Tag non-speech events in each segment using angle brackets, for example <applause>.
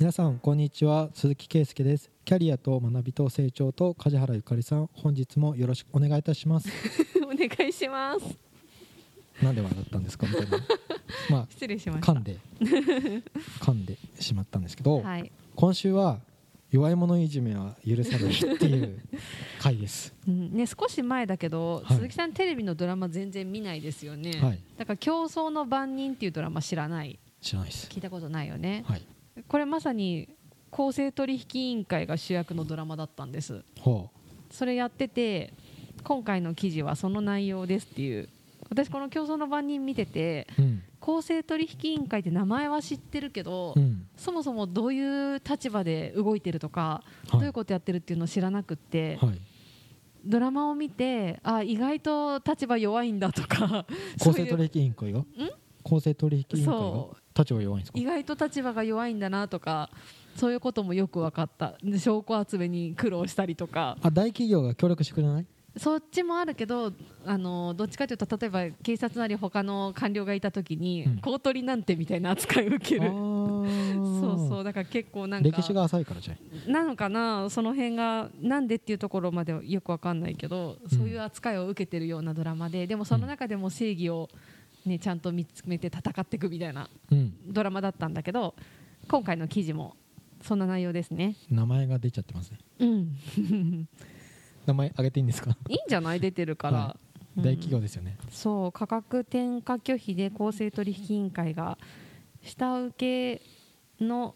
皆さんこんにちは。鈴木圭介です。キャリアと学びと成長と梶原ゆかりさん。本日もよろしくお願いいたします。<laughs> お願いします。なんで笑ったんですかみたいな。<laughs> まあ失礼しました。噛んで。<laughs> 噛んでしまったんですけど、はい、今週は弱い者いじめは許さないっていう回です。うん。ね、少し前だけど、はい。鈴木さんテレビのドラマ全然見ないですよね、はいだから「競争の番人」っていうドラマ知らない知らないです聞いたことないよねはいこれまさに公正取引委員会が主役のドラマだったんです。ほそれやってて今回の記事はその内容ですっていう。私この競争の番人見ててううん。公正取引委員会って名前は知ってるけど、うん。そもそもどういう立場で動いてるとか、はい。どういうことやってるっていうのを知らなくって、はい。ドラマを見てあ意外と立場弱いんだとか公正取引委員会が？公正取引委員会が？そ立場弱いんですか？意外と立場が弱いんだなとかそういうこともよく分かった。で証拠集めに苦労したりとか。あ大企業が協力してくれない？そっちもあるけどあのどっちかというと例えば警察なり他の官僚がいた時に、うん。公取なんてみたいな扱いを受けあるー。そうそう。だから結構なんか歴史が浅いからじゃんなのかな？その辺がなんでっていうところまではよくわかんないけど、そういう扱いを受けてるようなドラマででもその中でも正義を、ね、ちゃんと見つめて戦っていくみたいなうん。ドラマだったんだけど今回の記事もそんな内容ですね。名前が出ちゃってますね。うん、名前挙げていいんですか？いいんじゃない？出てるから、はうん。大企業ですよね。そう価格転嫁拒否で公正取引委員会が下請けの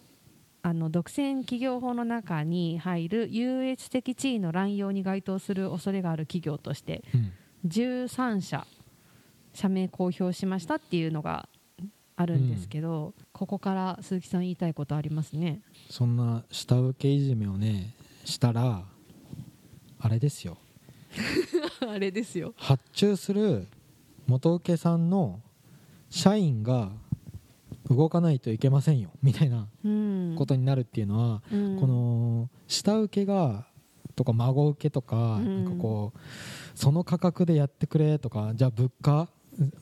あの独占企業法の中に入る優越的地位の乱用に該当する恐れがある企業としてうん。13社社名公表しましたっていうのがあるんですけど、ここから鈴木さん言いたいことありますね。そんな下請けいじめをねしたらあれですよ。<laughs> あれですよ。発注する元請けさんの社員が動かないといけませんよみたいなうん、ことになるっていうのは、うん。この下請けがとか孫請けとか,、うん。なんかこうその価格でやってくれとかじゃあ物価、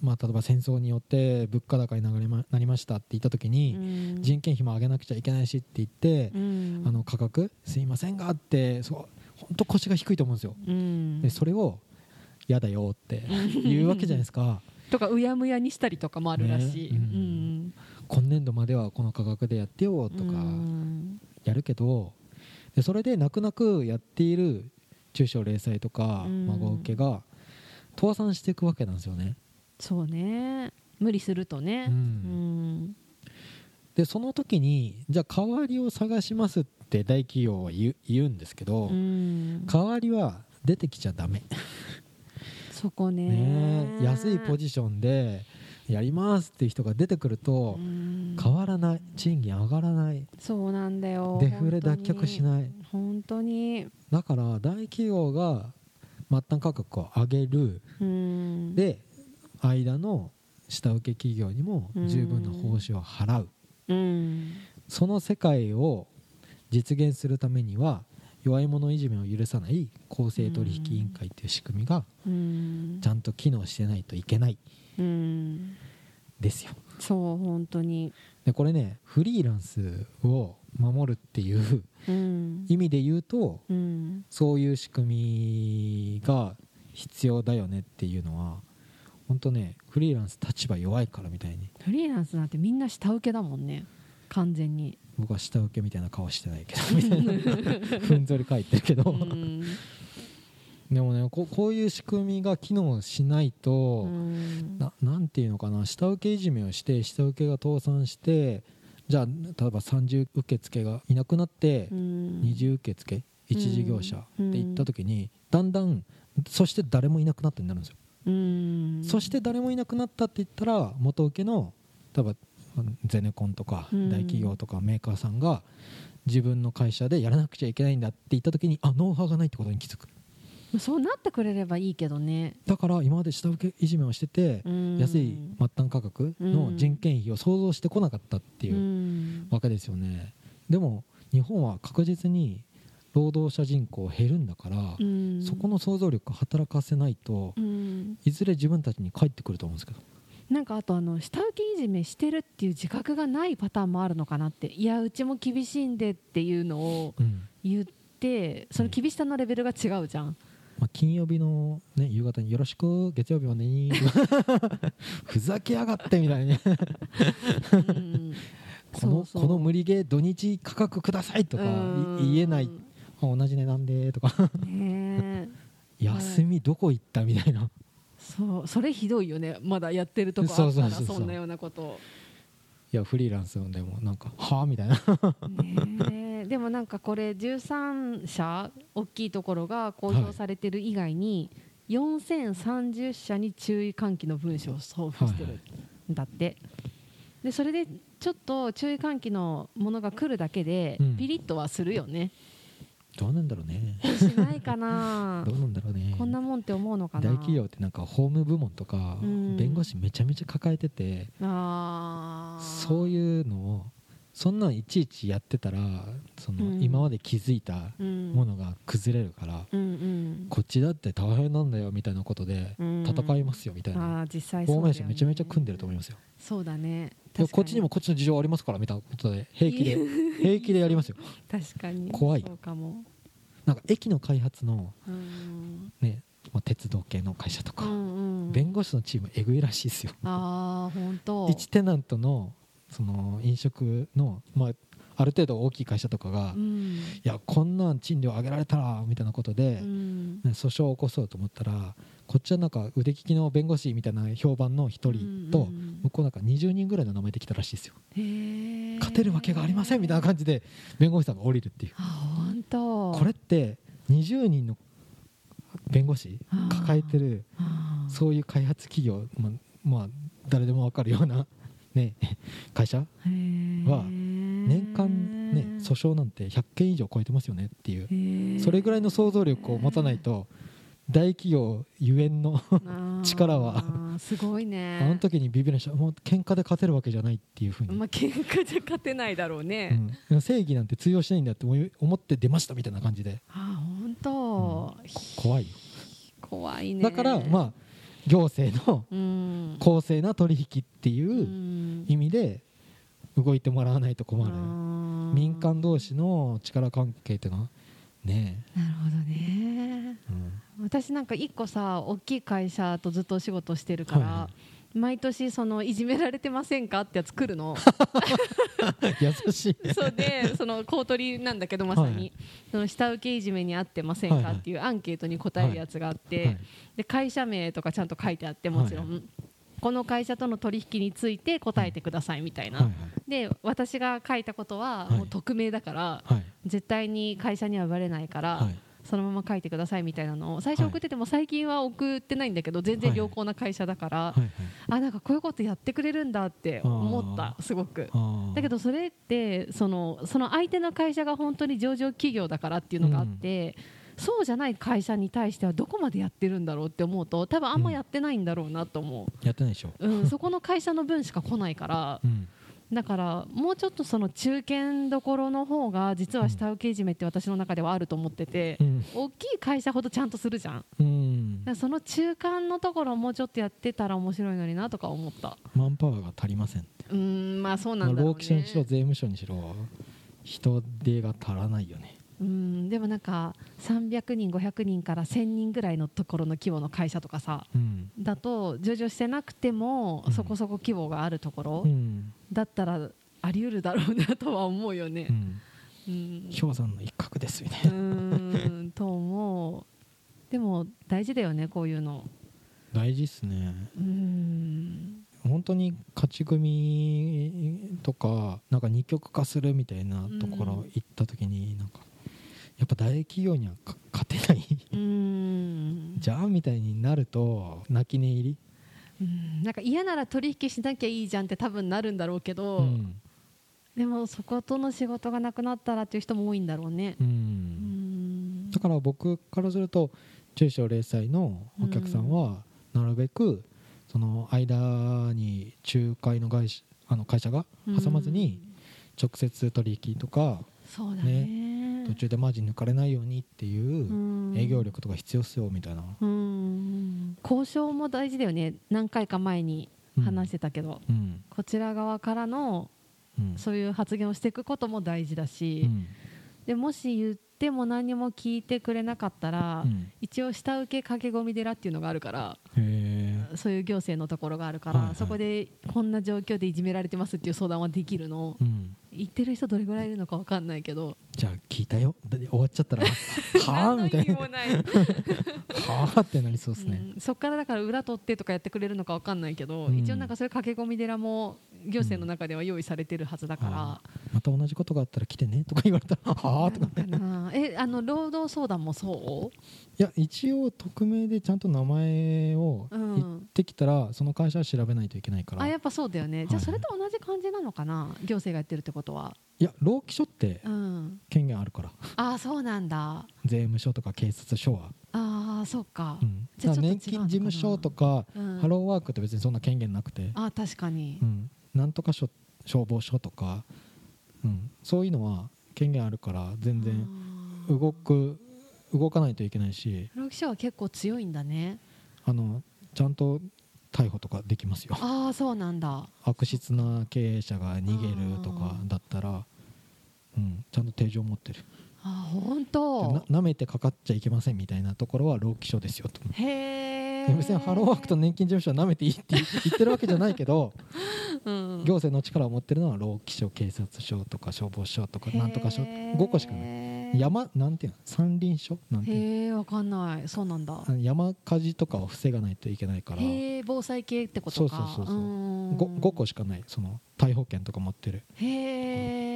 まあ、例えば戦争によって物価高になりまなりましたって言った時に、うん。人件費も上げなくちゃいけないしって言ってう、ん。あの価格すいませんがってそう本当腰が低いと思うんですよ。うん。でそれを嫌だよって言うわけじゃないですか。<laughs> とかうやむやにしたりとかもあるらしい、ね。ううん。ん今年度まではこの価格でやってよとかうん。やるけどでそれで泣く泣くやっている中小零細とかうん。孫請けが倒産していくわけなんですよね。そうね。無理するとね。ううん。んでその時にじゃあ代わりを探しますって大企業は言う言うんですけど、うん。代わりは出てきちゃダメ、<laughs> そこね。安いポジションでやりますっていう人が出てくるとうん。変わらない。賃金上がらない。そうなんだよ。デフレ脱却しい。ない本当に。だから大企業が末端価格を上げる。うん。で間の下請け企業にも十分な報酬を払う。うん。その世界を実現するためには弱い者いじめを許さない公正取引委員会という仕組みがうん。ちゃんと機能してないといけない。うんですよ。そう本当に。でこれねフリーランスを守るっていううん。意味で言うとうん。そういう仕組みが必要だよねっていうのは本当ねフリーランス立場弱いからみたいに。フリーランスなんてみんな下請けだもんね。完全に。僕は下請けみたいな顔してないけどみたいな。<laughs> ふんぞり返ってるけど、うん。でもねここういう仕組みが機能しないと、うん。ななんていうのかな下請けいじめをして下請けが倒産してじゃあ例えば30受付がいなくなって、うん。二重受付一事業者って言った時に、だんだんそして誰もいなくなったになるんですよ、うん。そして誰もいなくなったって言ったら元請けの例えばゼネコンとかうん。大企業とかメーカーさんが自分の会社でやらなくちゃいけないんだって言った時にあノウハウがないってことに気づく。そうなってくれればいいけどね。だから今まで下請けいじめをしててうん。安い末端価格の人件費を想像してこなかったっていううん。わけですよね。でも日本は確実に労働者人口減るんだからうん。そこの想像力働かせないとうん。いずれ自分たちに返ってくると思うんですけど。なんかあとあの下請けいじめしてるっていう自覚がないパターンもあるのかなって。いやうちも厳しいんでっていうのをうん。言ってその厳しさのレベルが違うじゃん、まあ、金曜日の、ね、夕方によろしく月曜日までに <laughs> ふざけやがってみたいにうん。この無理ゲー土日価格くださいとか言えないあ同じ値段でとか。<laughs> 休みどこ行ったみたいな。そう。それひどいよね。まだやってるとこあったらそうそうそうそう。そんなようなこと。いやフリーランスでもなんかはあみたいな。でもなんかこれ13社大きいところが公表されてる以外に、4030社に注意喚起の文書を送付してるんだって、でそれでちょっと注意喚起のものが来るだけでうん。ピリッとはするよね、どうなんだろうね。しないかな。<laughs> どうなんだろうね。こんなもんって思うのかな。大企業ってなんか法務部門とかうん。弁護士めちゃめちゃ抱えててあー。そういうのをそんなんいちいちやってたらそのうん。今まで気づいたうん。ものが崩れるからうんうん。こっちだって大変なんだよみたいなことでうん。戦いますよみたいな。実際そめちゃめちゃ組んでると思いますよ。そうだね。こっちにもこっちの事情ありますからみたいなことで平気で <laughs> 平気でやりますよ。確かに。怖い。そうかも。なんか駅の開発のうん。ねまあ鉄道系の会社とかうんうん弁護士のチームえぐいらしいですよ。ああ本当1テナントのその飲食の、まあ、ある程度大きい会社とかが、いうん。やこんなん賃料上げられたらみたいなことで、うん。ね訴訟を起こそうと思ったらこっちはなんか腕利きの弁護士みたいな評判の1人と、うんうん向こうなんか20人ぐらいの名前で来たらしいですよ。勝てるわけがありませんみたいな感じで弁護士さんが降りるっていう。あ本当。これって20人の弁護士抱えてるそういう開発企業、まあ、まあ誰でも分かるような、ね、会社は年間、ね、訴訟なんて100件以上超えてますよねっていう。それぐらいの想像力を持たないと大企業ゆえんの力はすごいね。あの時にビビりましたもう喧嘩で勝てるわけじゃないっていうふうに、まあ喧嘩じゃ勝てないだろうね、うん、正義なんて通用しないんだって思って出ましたみたいな感じで。あ本当、怖いよ。怖いね。だからまあ行政のうん。公正な取引ってういうん。意味で動いてもらわないと困る、民間同士の力関係っていうのはねなるほどね。うん。私なんか一個さ大きい会社とずっとお仕事してるから、は毎年そのいじめられてませんかってやつ来るの。<laughs> 優しい。そうでその公取りなんだけどまさに、はい。その下請けいじめにあってませんかっていうアンケートに答えるやつがあって、はいで会社名とかちゃんと書いてあってもちろん、はこの会社との取引について答えてくださいみたいな、はいはい。で私が書いたことははい。もう匿名だから、はい。絶対に会社にはバレないから、はいそのまま書いてくださいみたいなのを最初送ってても最近は送ってないんだけど全然良好な会社だから、あなんかこういうことやってくれるんだって思ったすごく。だけどそれってそのその相手の会社が本当に上場企業だからっていうのがあって、そうじゃない会社に対してはどこまでやってるんだろうって思うと多分あんまやってないんだろうなと思やってないでしょ、う、うんそこの会社の分しか来ないからうん、だからもうちょっとその中堅どころの方が実は下請けいじめって私の中ではあると思ってて、うん。大きい会社ほどちゃんとするじゃん。うん。らその中間のところをもうちょっとやってたら面白いのになとか思った。マンパワーが足りませんうーんまあそうなまあんだろう労基署にしろね税務署にしろ。人手が足らないよねうんでもなんか300人500人から1000人ぐらいのところの規模の会社とかさうん、だと上場してなくてもうん。そこそこ規模があるところうん。だったらあり得るだろうなとは思うよね。う。ん、うん。氷山の一角ですみたいうんと思う。でも大事だよねこういうの。大事っすね。うーん。本当に勝ち組とかなんか二極化するみたいなところ行った時になんかやっぱ大企業にはか勝てない。じゃあみたいになると泣き寝入り、うん。なんか嫌なら取引しなきゃいいじゃんって多分なるんだろうけど、うん。でもそことの仕事がなくなったらっていう人も多いんだろうね。だから僕からすると中小零細のお客さんはなるべくその間に仲介の会社あの会社が挟まずに直接取引とかそうだね途中でマージン抜かれないようにっていううん。営業力とか必要っすよみたいな。うん。交渉も大事だよね。何回か前に話してたけど、うん。こちら側からのうん。そういう発言をしていくことも大事だし、うん。でもし言っても何も聞いてくれなかったら、うん。一応下請け駆け込み寺っていうのがあるからそういう行政のところがあるから、はいはい。そこでこんな状況でいじめられてますっていう相談はできるの。うん言ってる人どれぐらいいるのか分かんないけど。じゃあ聞いたよ。で終わっちゃったら。はあみたい。なはあってなりそうですね。うんそっからだから裏取ってとかやってくれるのか分かんないけど、うん。一応なんかそういう駆け込み寺も行政の中では用意されてるはずだから、あまた同じことがあったら来てねとか言われたら <laughs> はあとかなのかなえあの労働相談もそう？いや一応匿名でちゃんと名前をうん。言ってきたら、その会社は調べないといけないから。あやっぱそうだよね、じゃあはいそれと同じ感じなのかな？行政がやってるってことは、いや労基署ってうん、権限あるから。ああそうなんだ。税務署とか警察署は、ああそうか。う、ん、年金事務所とか、うん。ハローワークって別にそんな権限なくて、あー確かに。う、ん、なんとか署消防署とか、うん、そういうのは権限あるから全然動く動かないといけないし労基署は結構強いんだね。あのちゃんと逮捕とかできますよ。ああそうなんだ。悪質な経営者が逃げるとかだったら、うん、ちゃんと手錠持ってる。あー本な当舐めてかかっちゃいけませんみたいなところは労基署ですよと。へえ別にハローワークと年金事務所は舐めていいって <laughs> 言ってるわけじゃないけどうん。行政の力を持ってるのは労基署警察署とか消防署とかなんとか署へー5個しかない。山なんていうの？山林署？なんていうの？わかんない。そうなんだ。山火事とかを防がないといけないから。防災系ってことか。そうそうそうそう。ーん。5, 5個しかない。その逮捕権とか持ってる。へえ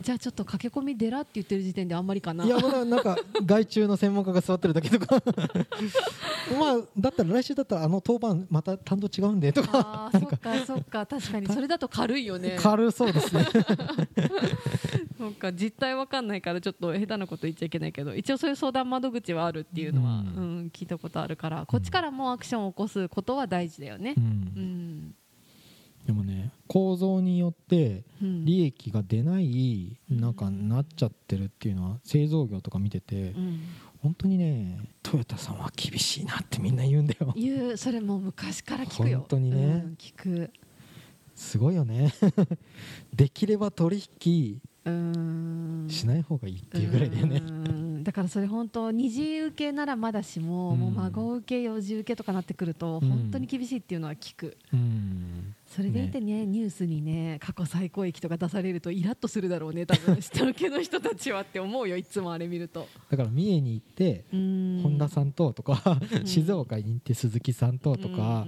じゃあちょっと駆け込み寺って言ってる時点であんまりかな。いやまだなんか外注の専門家が座ってるだけとか。<laughs> まあだったら来週だったらあの当番また担当違うんでとか。あーそっかそっか確かにそれだと軽いよね。<laughs> 軽そうですね。<laughs> そっか実態わかんないからちょっと下手なこと言っちゃいけないけど一応そういう相談窓口はあるっていうのは、ううんん聞いたことあるからこっちからもアクションを起こすことは大事だよね。う。うんんでもね構造によってうん。利益が出ないなんかなっちゃってるっていうのは製造業とか見ててうん。本当にねトヨタさんは厳しいなってみんな言うんだよ。言う。それもう昔から聞くよ。本当にね。うん聞く。すごいよね。<laughs> できれば取引うん。しない方がいいっていうぐらいだよね。うん。だからそれ本当二次受けならまだしも,、うん。もう孫受け四次受けとかなってくるとうん。本当に厳しいっていうのは聞く、うんそれでいてねニュースにね過去最高益とか出されるとイラッとするだろうね多分。<laughs> 下請けの人たちはって思うよいつもあれ見ると。だから三重に行って本本田さんととかうん。静岡に行って鈴木さんととか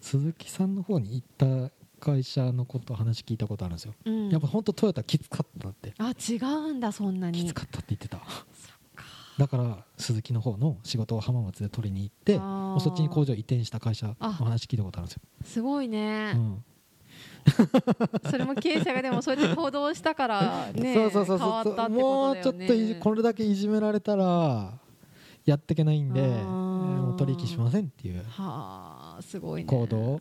鈴木さんの方に行った会社のこと話聞いたことあるんですよ。やっぱ本当トヨタきつかったって。あ違うんだそんなに。きつかったって言ってただから鈴木の方の仕事を浜松で取りに行ってそっちに工場移転した会社の話聞いたことあるんですよ、すごいね。う、ん、<laughs> それも経営者がでもそうやって行動したからね <laughs> そうそうそう変わそうったってもうことだよね。ちょっといじこれだけいじめられたらやっていけないんでもう取引しませんっていうはあすごいね。行動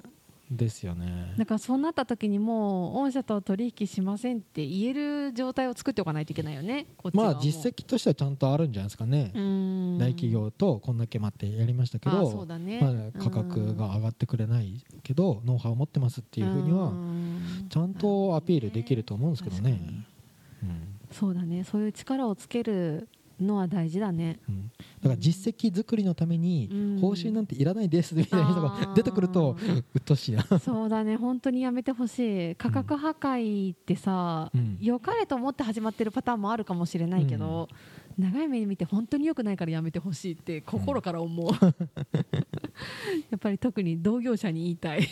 ですよね。だからそうなった時にもう御社と取引しませんって言える状態を作っておかないといけないよねまあ実績としてはちゃんとあるんじゃないですかね、うん。大企業とこんだけ待ってやりましたけあどね。まあ、価格が上がってくれないけどノウハウを持ってますっていうふうにはんちゃんとアピールできると思うんですけどね。確かに。そうだね。そういう力をつけるのは大事だね。うん。うんだから実績作りのためにうん。報酬なんていらないですみたいな人が出てくるとうっとうしいな、そうだね。本当にやめてほしい。価格破壊ってさ、うん。良かれと思って始まってるパターンもあるかもしれないけど、長い目で見て本当に良くないからやめてほしいって心から思う、<laughs> やっぱり特に同業者に言いたい。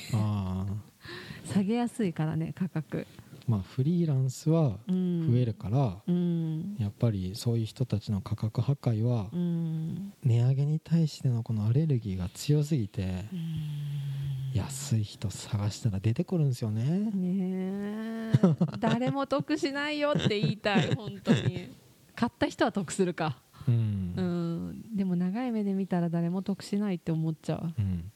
下げやすいからね価格。まあフリーランスはうん。増えるから、うんやっぱりそういう人たちの価格破壊はうん。値上げに対してのこのアレルギーが強すぎて安い人探したら出てくるんですよね。ねえ。<laughs> 誰も得しないよって言いたい本当に。買った人は得するか。うん。うん。でも長い目で見たら誰も得しないって思っちゃう。うん。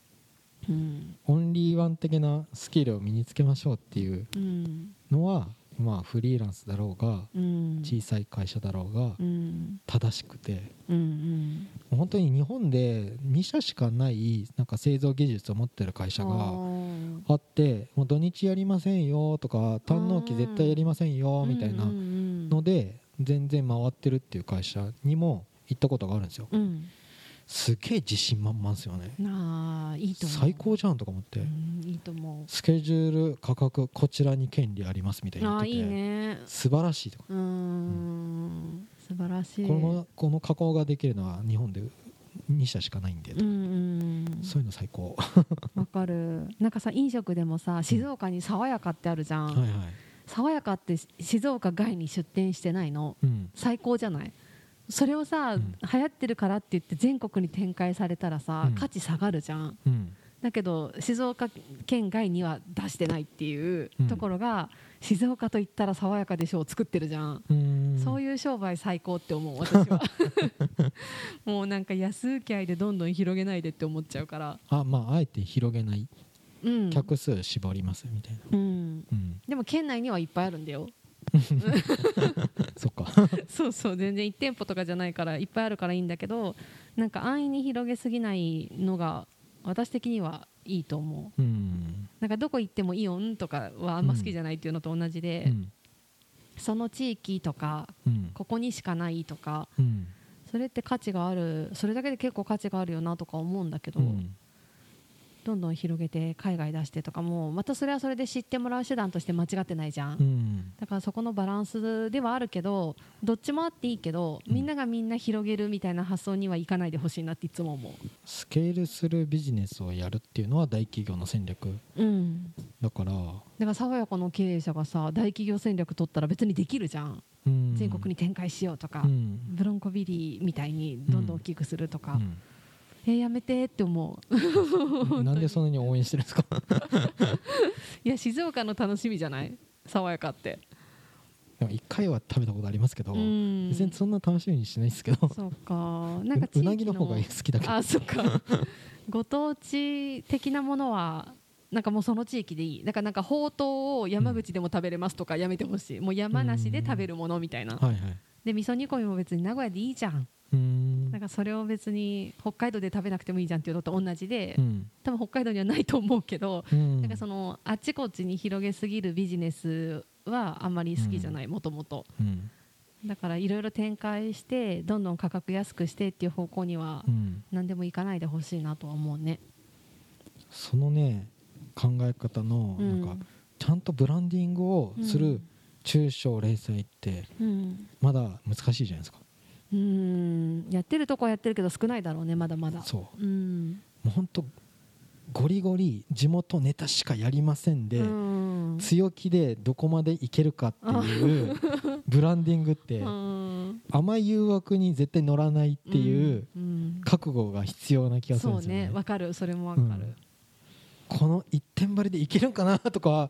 うん。オンリーワン的なスキルを身につけましょうっていううん。のはまあフリーランスだろうがうん。小さい会社だろうがうん。正しくて。うんうん。本当に日本で2社しかないなんか製造技術を持ってる会社あがー。あってもう土日やりませんよとか短納期絶対やりませんよみたいなので全然回ってるっていう会社にも行ったことがあるんですよ。うんすげえ自信満々ですよね。ああいいと思う。最高じゃんとか思って。うんいいと思スケジュール価格こちらに権利ありますみたいうに言ってて。いいね。素晴らしいとか。うーん。素晴らしい。このこの加工ができるのは日本で2社しかないんで。うんうん。そういうの最高。わかる。なんかさ飲食でもさ静岡に爽やかってあるじゃん、はいはい。爽やかって静岡外に出店してないの？うん。最高じゃない？それをさ、うん。流行ってるからって言って全国に展開されたらさ、うん。価値下がるじゃん。うん。だけど静岡県外には出してないっていううん。ところが、静岡と言ったら爽やかでしょう作ってるじゃん、うん。そういう商売最高って思う私は。<laughs> <laughs> もうなんか安請け合いでどんどん広げないでって思っちゃうから、あまああえて広げない。うん。客数絞りますみたいな。うん、うん。でも県内にはいっぱいあるんだよ <laughs> そっか。そうそう全然1店舗とかじゃないからいっぱいあるからいいんだけどなんか安易に広げすぎないのが私的にはいいと思う。うん。なんかどこ行ってもイオンとかはあんま好きじゃないっていうのと同じで、うん。その地域とかうんここにしかないとかうん。それって価値があるそれだけで結構価値があるよなとか思うんだけど、うんどんどん広げて海外出してとかもまたそれはそれで知ってもらう手段として間違ってないじゃん、うん。だからそこのバランスではあるけどどっちもあっていいけどみんながみんな広げるみたいな発想にはいかないでほしいなっていつも思スケールするビジネスをやるっていうのは大企業の戦略。ううん。だから、だから爽やかの経営者がさ大企業戦略取ったら別にできるじゃん、うん、全国に展開しようとか、うん。ブロンコビリーみたいにどんどん大きくするとか、えーやめてって思う。う <laughs> んなんでそんなに応援してるんですか？<laughs> いや静岡の楽しみじゃない？爽やかって。でも一回は食べたことありますけど、うん。別にそんな楽しみにしないですけど。そうか。<laughs> なんかううなぎの方が好きだけど。あそっか。ご当地的なものはなんかもうその地域でいい。だからなんかほうとうを山口でも食べれますとかやめてほしい。もう山梨で食べるものみたいな。はいはい。で味噌煮込みも別に名古屋でいいじゃんかそれを別に北海道で食べなくてもいいじゃんっていうのと同じでうん。多分北海道にはないと思うけどうん。なんかそのあっちこっちに広げすぎるビジネスはあんまり好きじゃないもともとうん。だからいろいろ展開してどんどん価格安くしてっていう方向にはうん。何でもいかないでほしいなとは思うね。そのね考え方のうん。なんかちゃんとブランディングをする中小零細ってうん。まだ難しいじゃないですかうん。やってるとこはやってるけど少ないだろうねまだまだ。そう。うん。もうほんとゴリゴリ地元ネタしかやりませんで、うん。強気でどこまでいけるかっていう <laughs> ブランディングってうん。甘い誘惑に絶対乗らないっていううん。覚悟が必要な気がするんですよね。ねわかる。それもわかる。この一点張りでいけるんかなとか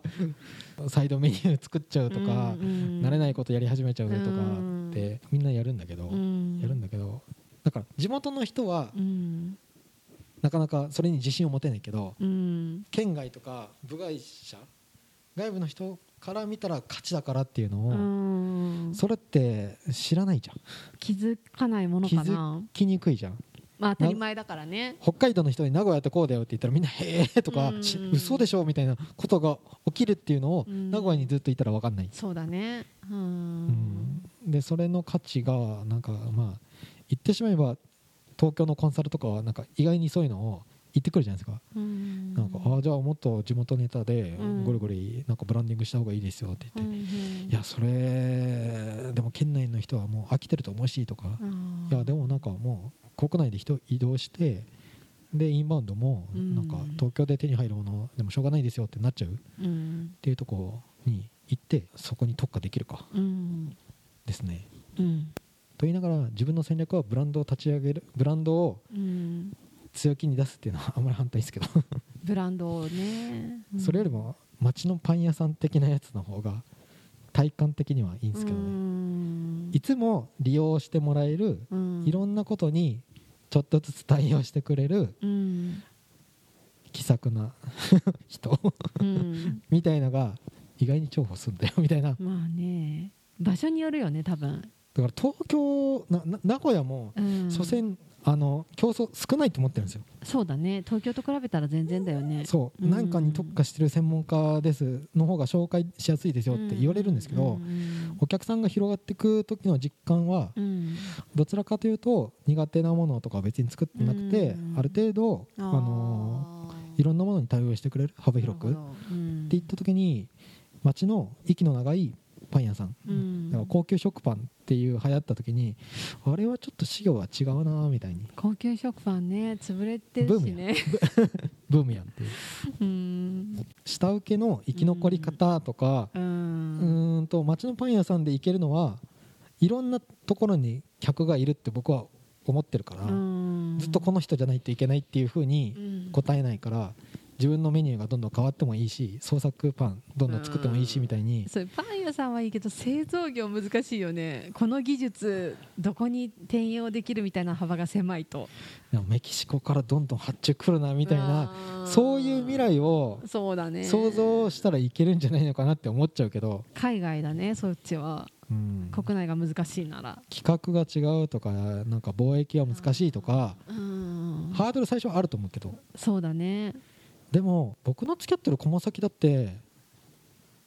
サイドメニュー作っちゃうとか、慣れないいことやり始めちゃうとかってみんなやるんだけど、やるんだけどだから地元の人はうん。なかなかそれに自信を持てないけどうん。県外とか部外者外部の人から見たら勝ちだからっていうのを、うん。それって知らないじゃん。気づかないもの気づかな。きにくいじゃんまあ当たり前だからね。北海道の人に名古屋ってこうだよって言ったらみんな「へえ」とかうん「し嘘でしょ」みたいなことが起きるっていうのをうん。名古屋にずっといたら分かんない、そうだね。ううん。んでそれの価値がなんかまあ言ってしまえば東京のコンサルとかはなんか意外にそういうのを言ってくるじゃないですか、うん。なんかああじゃあもっと地元ネタでうん。ゴリゴリなんかブランディングした方がいいですよってう言って、んいやそれでも県内の人はもう飽きてると思うしとか、うんいやでもなんかもう国内で人移動してでインバウンドもうん。なんか東京で手に入るものでもしょうがないですよってなっちゃう。っうん。ていうとこに行ってそこに特化できるか。うん。ですね。うん。と言いながら自分の戦略はブランドを立ち上げるブランドをうん。強気に出すっていうのはあんまり反対ですけど。ブランドをね、うん。それよりも街のパン屋さん的なやつの方が体感的にはいいんですけどうねん。いつも利用してもらえるうん。いろんなことにちょっとずつ対応してくれるうん。気さくな <laughs> 人うん。みたいのが意外に重宝するんだよみたいな。まあね。場所によるよね多分、ら東京なな名古屋もうん、所詮あの競争少ないと思ってるんですよ、そうだね。東京と比べたら全然だよね。そう。うん。何かに特化してる専門家です。の方が紹介しやすいですよって言われるんですけど、うん。お客さんが広がっていく時の実感はうん。どちらかというと苦手なものとかは別に作ってなくて、うん。ある程度あのいろんなものに対応してくれる幅広く。っていった時に街の息の長いパン屋さん、うん。だから高級食パンっていう流行った時にあれはちょっと事業は違うなみたいに。高級食パンね潰れてるしね。ブームやん。<laughs> っていう。うん。下請けの生き残り方とかううんと街のパン屋さんで行けるのはいろんなところに客がいるって僕は思ってるから、うん。ずっとこの人じゃないといけないっていうふうにうん。答えないから自分のメニューがどんどん変わってもいいし創作パンどんどん作ってもいいしみたいに。それパン屋さんはいいけど製造業難しいよね。この技術どこに転用できるみたいな幅が狭いと。でもメキシコからどんどん発注来るなみたいなうんそういう未来をそうだね。想像したらいけるんじゃないのかなって思っちゃうけど、海外だねそっちは。うん、国内が難しいなら。規格が違うとかなんか貿易は難しいとかうん。ハードル最初はあると思うけど。そうだねでも僕の付き合ってる駒先だって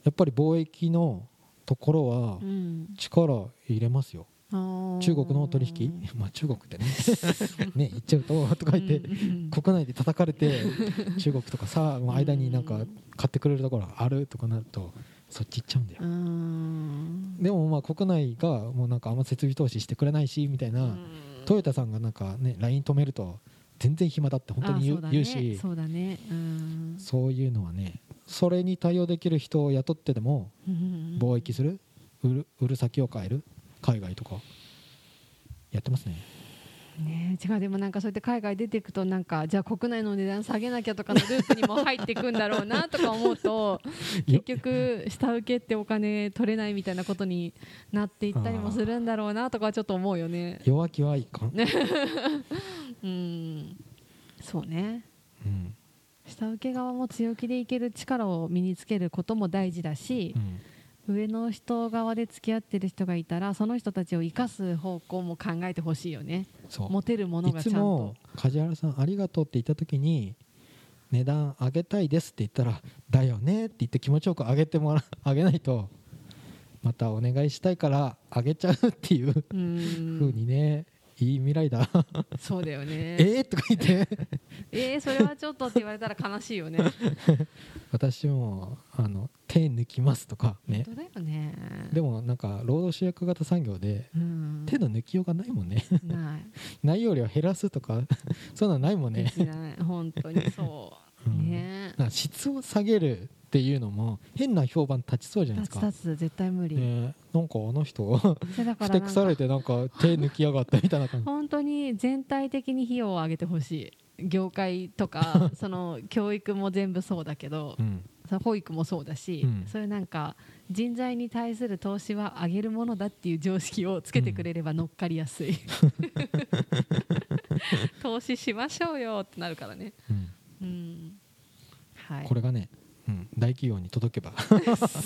やっぱり貿易のところはうん。力入れますよ。中中国の取引？<laughs> まあ中国ってね。<laughs> ね言っちゃうととか言って国内で叩かれて <laughs> 中国とかさ間になんか買ってくれるところあるとかなるとそっち行っちゃうんだよ。うんでもまあ国内がもうなんかあんま設備投資してくれないしみたいなトヨタさんがなんかね LINE 止めると全然暇だって本当に言う,、ね。言うし。そうだね。うん。そういうのはねそれに対応できる人を雇ってでもうん。貿易する売る売る先を変える海外とかやってますね。ね違うでもなんかそうやって海外出ていくとなんかじゃあ国内の値段下げなきゃとかのループにも入っていくんだろうなとか思うと <laughs> 結局下請けってお金取れないみたいなことになっていったりもするんだろうなとかはちょっと思うよね。弱気はいかん、<laughs> うん。そうね。うん。下請け側も強気でいける力を身につけることも大事だしう、ん。上の人側で付き合ってる人がいたらその人たちを生かす方向も考えてほしいよね。そう。持てるものいがちゃんつもと梶原さんありがとうって言った時に値段上げたいですって言ったらだよねって言って気持ちよく上げてもら <laughs> 上げないとまたお願いしたいから上げちゃうっていうう風んにねいい未来だ。そうだよね。<laughs> えー？とか言って。<laughs> えー、それはちょっとって言われたら悲しいよね。<laughs> 私もあの手抜きますとかね。本当だよね。でもなんか労働集約型産業でうん。手の抜きようがないもんね。ない。内容量減らすとかそういうのはないもんね。できない。本当にそう。うん。ね。質を下げるっていうのも変な評判立ちそうじゃないですか。立つ立つ絶対無理、ねなんかあの人ふてくされてなんか手抜きやがったみたいな感じ。本当に全体的に費用を上げてほしい。業界とか <laughs> その教育も全部そうだけどうん。保育もそうだし、うん。そういうなんか人材に対する投資は上げるものだっていう常識をつけてくれれば乗っかりやすい、<laughs> 投資しましょうよってなるからね、うん。うん。はい。これがね、うん、大企業に届けば。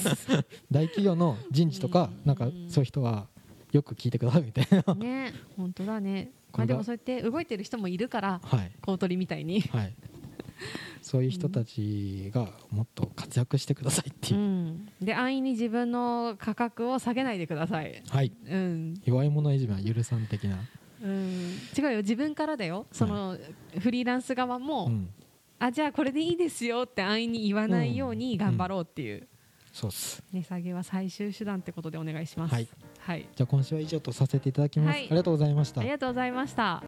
<laughs> 大企業の人事とかうん。なんかそういう人はよく聞いてくださいみたいな。ね本当だね。まあでもそうやって動いてる人もいるからはい。公取みたいに、はい。そういう人たちがもっと活躍してくださいってういう、ん、で安易に自分の価格を下げないでください、はい。うん。弱い者いじめは許さん的な、うん、違うよ。自分からだよ。その、フリーランス側も、うん、あじゃあこれでいいですよって安易に言わないように頑張ろうっていう、そうっす。値下げは最終手段ってことでお願いします。はい、はい、じゃあ今週は以上とさせていただきます、はい。ありがとうございました。ありがとうございました